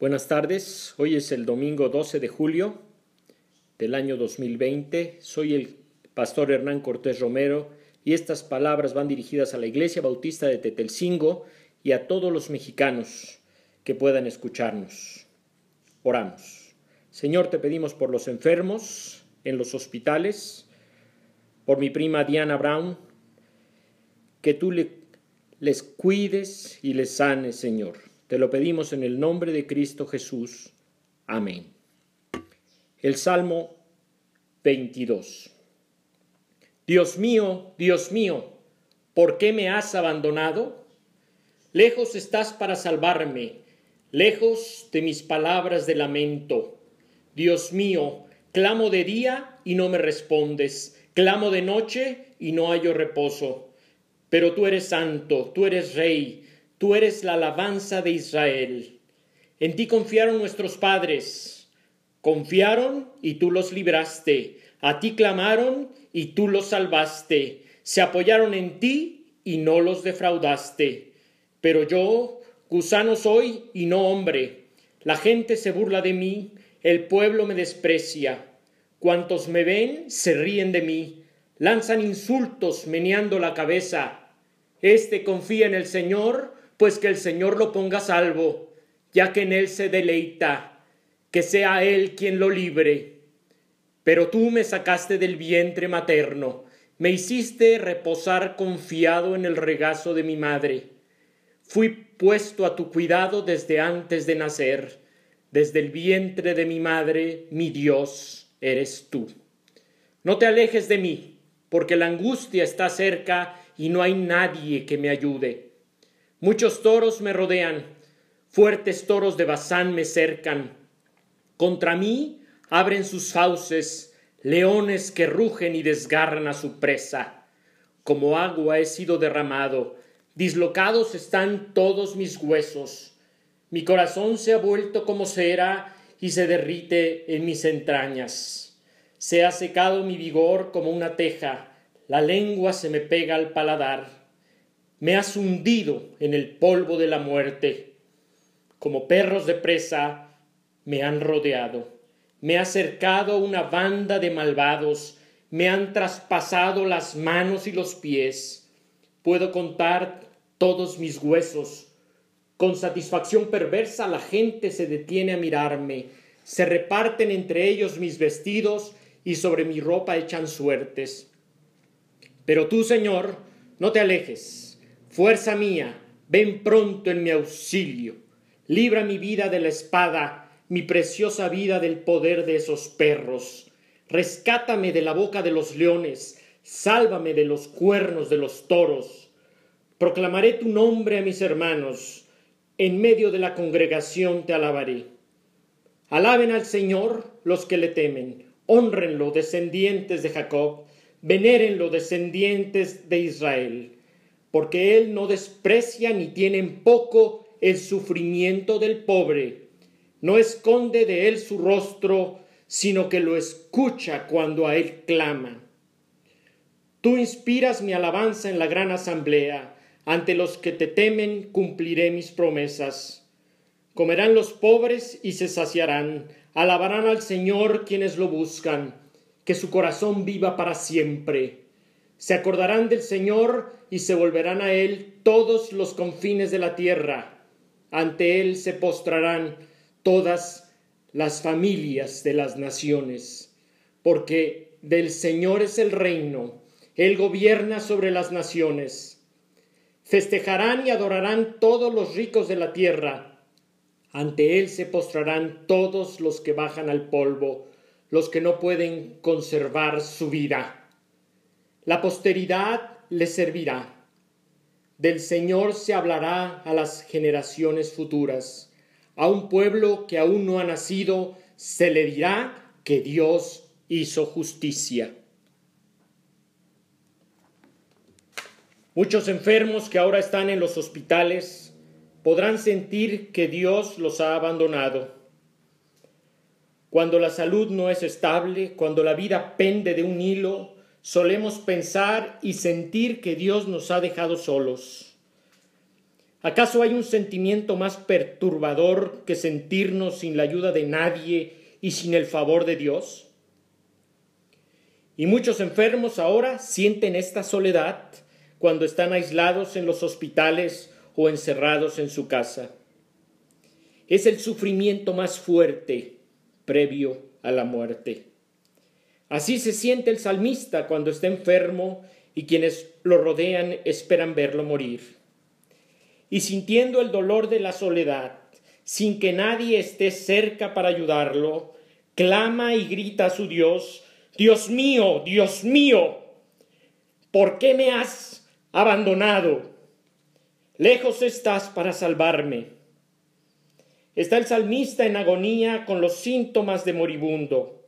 Buenas tardes, hoy es el domingo 12 de julio del año 2020. Soy el pastor Hernán Cortés Romero y estas palabras van dirigidas a la Iglesia Bautista de Tetelcingo y a todos los mexicanos que puedan escucharnos. Oramos. Señor, te pedimos por los enfermos en los hospitales, por mi prima Diana Brown, que tú les cuides y les sanes, Señor te lo pedimos en el nombre de Cristo Jesús. Amén. El Salmo 22. Dios mío, Dios mío, ¿por qué me has abandonado? Lejos estás para salvarme, lejos de mis palabras de lamento. Dios mío, clamo de día y no me respondes, clamo de noche y no hallo reposo. Pero tú eres santo, tú eres rey, Tú eres la alabanza de Israel. En ti confiaron nuestros padres. Confiaron y tú los libraste. A ti clamaron y tú los salvaste. Se apoyaron en ti y no los defraudaste. Pero yo, gusano soy y no hombre. La gente se burla de mí, el pueblo me desprecia. Cuantos me ven se ríen de mí, lanzan insultos meneando la cabeza. Este confía en el Señor, pues que el Señor lo ponga salvo, ya que en él se deleita, que sea él quien lo libre. Pero tú me sacaste del vientre materno, me hiciste reposar confiado en el regazo de mi madre. Fui puesto a tu cuidado desde antes de nacer, desde el vientre de mi madre, mi Dios eres tú. No te alejes de mí, porque la angustia está cerca y no hay nadie que me ayude. Muchos toros me rodean, fuertes toros de Bazán me cercan. Contra mí abren sus fauces, leones que rugen y desgarran a su presa. Como agua he sido derramado, dislocados están todos mis huesos. Mi corazón se ha vuelto como cera y se derrite en mis entrañas. Se ha secado mi vigor como una teja, la lengua se me pega al paladar me has hundido en el polvo de la muerte. Como perros de presa me han rodeado. Me ha cercado una banda de malvados. Me han traspasado las manos y los pies. Puedo contar todos mis huesos. Con satisfacción perversa la gente se detiene a mirarme. Se reparten entre ellos mis vestidos y sobre mi ropa echan suertes. Pero tú, Señor, no te alejes Fuerza mía, ven pronto en mi auxilio. Libra mi vida de la espada, mi preciosa vida del poder de esos perros. Rescátame de la boca de los leones, sálvame de los cuernos de los toros. Proclamaré tu nombre a mis hermanos, en medio de la congregación te alabaré. Alaben al Señor los que le temen, honrenlo descendientes de Jacob, venérenlo descendientes de Israel porque Él no desprecia ni tiene en poco el sufrimiento del pobre, no esconde de Él su rostro, sino que lo escucha cuando a Él clama. Tú inspiras mi alabanza en la gran asamblea, ante los que te temen cumpliré mis promesas. Comerán los pobres y se saciarán, alabarán al Señor quienes lo buscan, que su corazón viva para siempre. Se acordarán del Señor y se volverán a Él todos los confines de la tierra. Ante Él se postrarán todas las familias de las naciones, porque del Señor es el reino, Él gobierna sobre las naciones. Festejarán y adorarán todos los ricos de la tierra. Ante Él se postrarán todos los que bajan al polvo, los que no pueden conservar su vida. La posteridad le servirá. Del Señor se hablará a las generaciones futuras. A un pueblo que aún no ha nacido se le dirá que Dios hizo justicia. Muchos enfermos que ahora están en los hospitales podrán sentir que Dios los ha abandonado. Cuando la salud no es estable, cuando la vida pende de un hilo, solemos pensar y sentir que Dios nos ha dejado solos. ¿Acaso hay un sentimiento más perturbador que sentirnos sin la ayuda de nadie y sin el favor de Dios? Y muchos enfermos ahora sienten esta soledad cuando están aislados en los hospitales o encerrados en su casa. Es el sufrimiento más fuerte previo a la muerte. Así se siente el salmista cuando está enfermo y quienes lo rodean esperan verlo morir. Y sintiendo el dolor de la soledad, sin que nadie esté cerca para ayudarlo, clama y grita a su Dios, Dios mío, Dios mío, ¿por qué me has abandonado? Lejos estás para salvarme. Está el salmista en agonía con los síntomas de moribundo,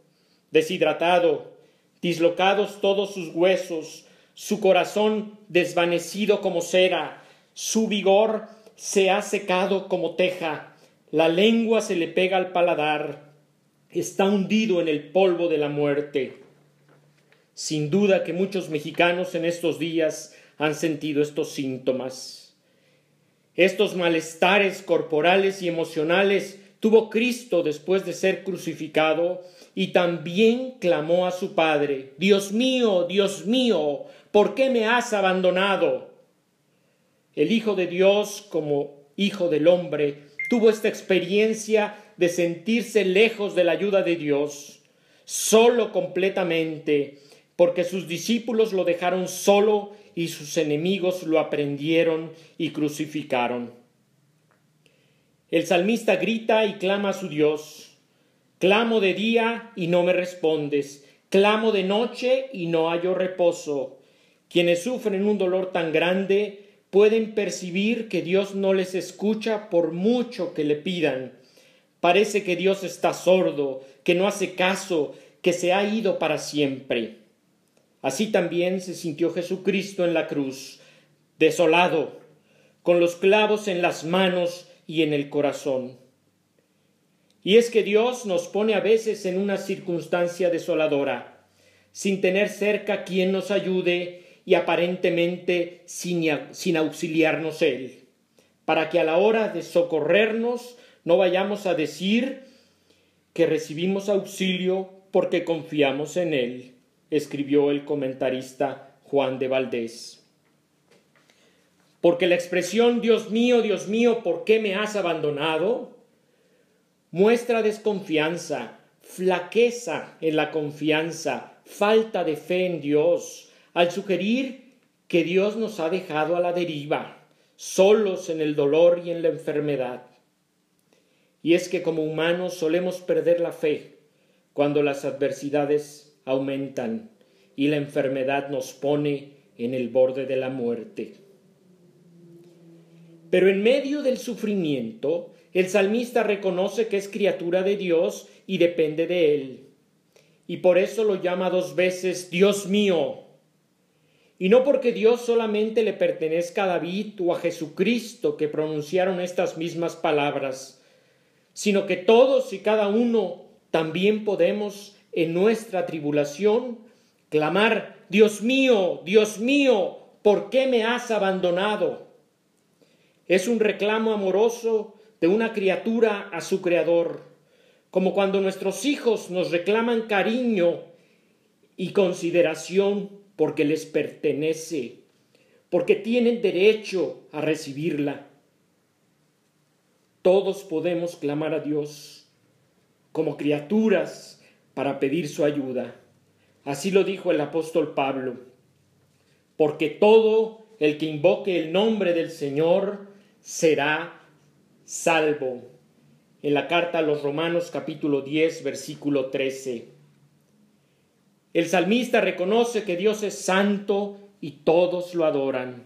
deshidratado, dislocados todos sus huesos, su corazón desvanecido como cera, su vigor se ha secado como teja, la lengua se le pega al paladar, está hundido en el polvo de la muerte. Sin duda que muchos mexicanos en estos días han sentido estos síntomas. Estos malestares corporales y emocionales tuvo Cristo después de ser crucificado y también clamó a su Padre, Dios mío, Dios mío, ¿por qué me has abandonado? El Hijo de Dios, como Hijo del hombre, tuvo esta experiencia de sentirse lejos de la ayuda de Dios, solo completamente, porque sus discípulos lo dejaron solo y sus enemigos lo aprendieron y crucificaron. El salmista grita y clama a su Dios. Clamo de día y no me respondes. Clamo de noche y no hallo reposo. Quienes sufren un dolor tan grande pueden percibir que Dios no les escucha por mucho que le pidan. Parece que Dios está sordo, que no hace caso, que se ha ido para siempre. Así también se sintió Jesucristo en la cruz, desolado, con los clavos en las manos y en el corazón. Y es que Dios nos pone a veces en una circunstancia desoladora, sin tener cerca quien nos ayude y aparentemente sin, sin, auxiliarnos Él, para que a la hora de socorrernos no vayamos a decir que recibimos auxilio porque confiamos en Él escribió el comentarista Juan de Valdés. Porque la expresión Dios mío, Dios mío, ¿por qué me has abandonado? muestra desconfianza, flaqueza en la confianza, falta de fe en Dios, al sugerir que Dios nos ha dejado a la deriva, solos en el dolor y en la enfermedad. Y es que como humanos solemos perder la fe cuando las adversidades aumentan y la enfermedad nos pone en el borde de la muerte. Pero en medio del sufrimiento, el salmista reconoce que es criatura de Dios y depende de Él. Y por eso lo llama dos veces Dios mío. Y no porque Dios solamente le pertenezca a David o a Jesucristo que pronunciaron estas mismas palabras, sino que todos y cada uno también podemos en nuestra tribulación, clamar, Dios mío, Dios mío, ¿por qué me has abandonado? Es un reclamo amoroso de una criatura a su Creador, como cuando nuestros hijos nos reclaman cariño y consideración porque les pertenece, porque tienen derecho a recibirla. Todos podemos clamar a Dios como criaturas para pedir su ayuda. Así lo dijo el apóstol Pablo, porque todo el que invoque el nombre del Señor será salvo. En la carta a los Romanos capítulo 10 versículo 13. El salmista reconoce que Dios es santo y todos lo adoran.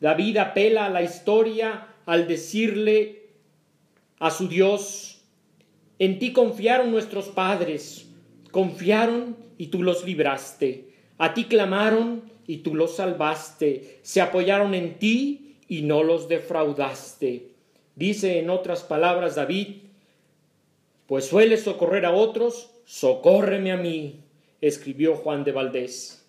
David apela a la historia al decirle a su Dios, en ti confiaron nuestros padres, confiaron y tú los libraste. A ti clamaron y tú los salvaste. Se apoyaron en ti y no los defraudaste. Dice en otras palabras David, pues sueles socorrer a otros, socórreme a mí, escribió Juan de Valdés.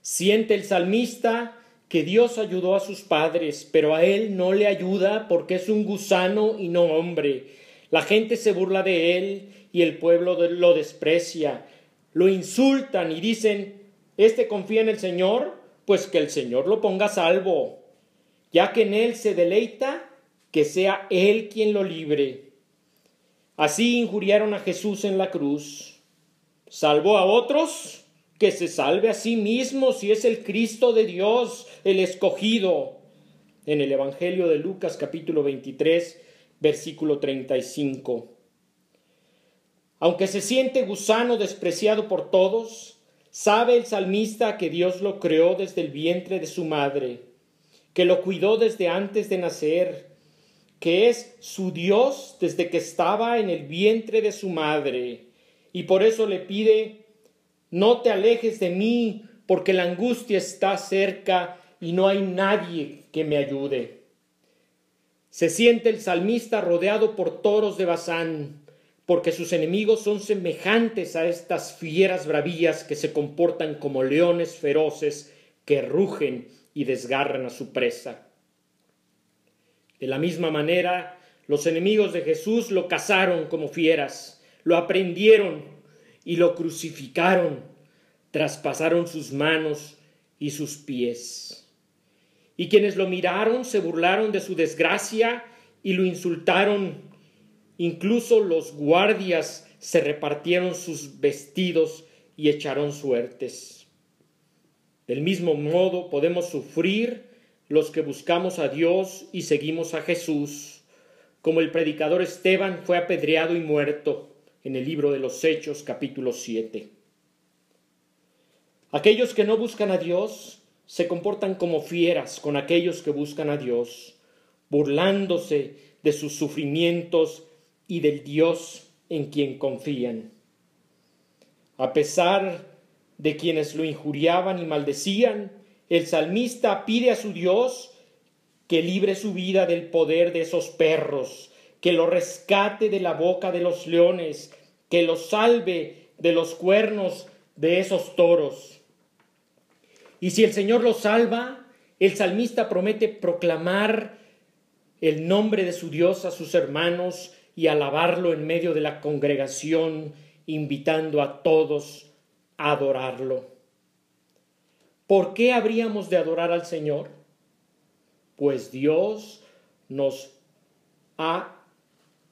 Siente el salmista que Dios ayudó a sus padres, pero a él no le ayuda porque es un gusano y no hombre. La gente se burla de él y el pueblo lo desprecia. Lo insultan y dicen, ¿este confía en el Señor? Pues que el Señor lo ponga a salvo. Ya que en él se deleita, que sea él quien lo libre. Así injuriaron a Jesús en la cruz. ¿Salvó a otros? Que se salve a sí mismo si es el Cristo de Dios, el escogido. En el Evangelio de Lucas capítulo 23, versículo 35. Aunque se siente gusano despreciado por todos, sabe el salmista que Dios lo creó desde el vientre de su madre, que lo cuidó desde antes de nacer, que es su Dios desde que estaba en el vientre de su madre, y por eso le pide, no te alejes de mí, porque la angustia está cerca y no hay nadie que me ayude. Se siente el salmista rodeado por toros de Bazán, porque sus enemigos son semejantes a estas fieras bravías que se comportan como leones feroces que rugen y desgarran a su presa. De la misma manera, los enemigos de Jesús lo cazaron como fieras, lo aprendieron y lo crucificaron, traspasaron sus manos y sus pies. Y quienes lo miraron se burlaron de su desgracia y lo insultaron Incluso los guardias se repartieron sus vestidos y echaron suertes. Del mismo modo podemos sufrir los que buscamos a Dios y seguimos a Jesús, como el predicador Esteban fue apedreado y muerto en el libro de los Hechos capítulo 7. Aquellos que no buscan a Dios se comportan como fieras con aquellos que buscan a Dios, burlándose de sus sufrimientos y del Dios en quien confían. A pesar de quienes lo injuriaban y maldecían, el salmista pide a su Dios que libre su vida del poder de esos perros, que lo rescate de la boca de los leones, que lo salve de los cuernos de esos toros. Y si el Señor lo salva, el salmista promete proclamar el nombre de su Dios a sus hermanos y alabarlo en medio de la congregación, invitando a todos adorarlo. ¿Por qué habríamos de adorar al Señor? Pues Dios nos ha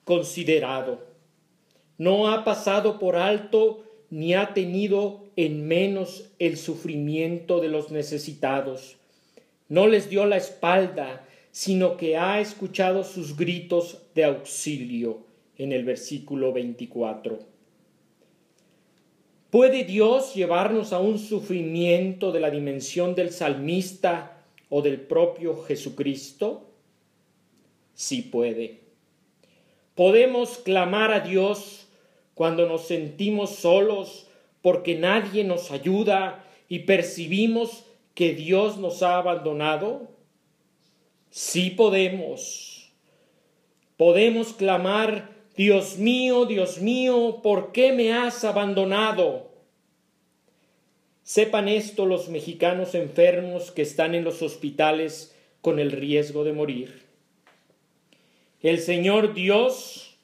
considerado, no ha pasado por alto ni ha tenido en menos el sufrimiento de los necesitados. No les dio la espalda, sino que ha escuchado sus gritos de auxilio en el versículo 24. ¿Puede Dios llevarnos a un sufrimiento de la dimensión del salmista o del propio Jesucristo? Sí puede. Podemos clamar a Dios cuando nos sentimos solos porque nadie nos ayuda y percibimos que Dios nos ha abandonado. Sí podemos. Podemos clamar, Dios mío, Dios mío, ¿por qué me has abandonado? Sepan esto los mexicanos enfermos que están en los hospitales con el riesgo de morir. El Señor Dios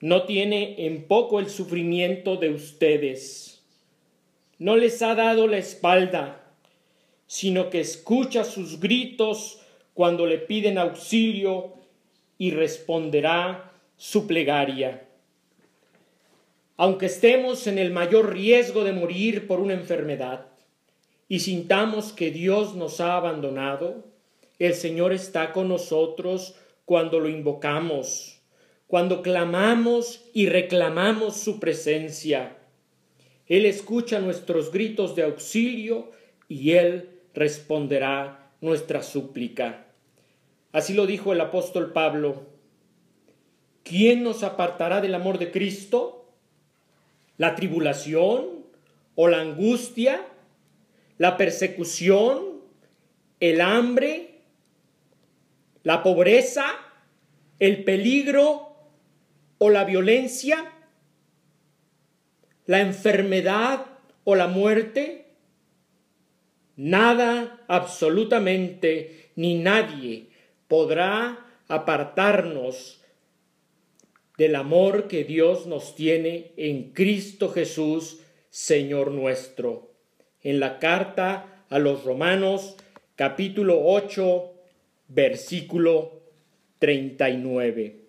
no tiene en poco el sufrimiento de ustedes. No les ha dado la espalda, sino que escucha sus gritos cuando le piden auxilio y responderá su plegaria. Aunque estemos en el mayor riesgo de morir por una enfermedad y sintamos que Dios nos ha abandonado, el Señor está con nosotros cuando lo invocamos, cuando clamamos y reclamamos su presencia. Él escucha nuestros gritos de auxilio y Él responderá nuestra súplica. Así lo dijo el apóstol Pablo. ¿Quién nos apartará del amor de Cristo? ¿La tribulación o la angustia? ¿La persecución? ¿El hambre? ¿La pobreza? ¿El peligro o la violencia? ¿La enfermedad o la muerte? nada, absolutamente, ni nadie podrá apartarnos del amor que Dios nos tiene en Cristo Jesús, Señor nuestro. En la carta a los Romanos, capítulo 8, versículo 39.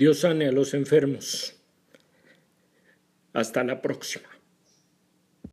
Dios sane a los enfermos. Hasta la próxima.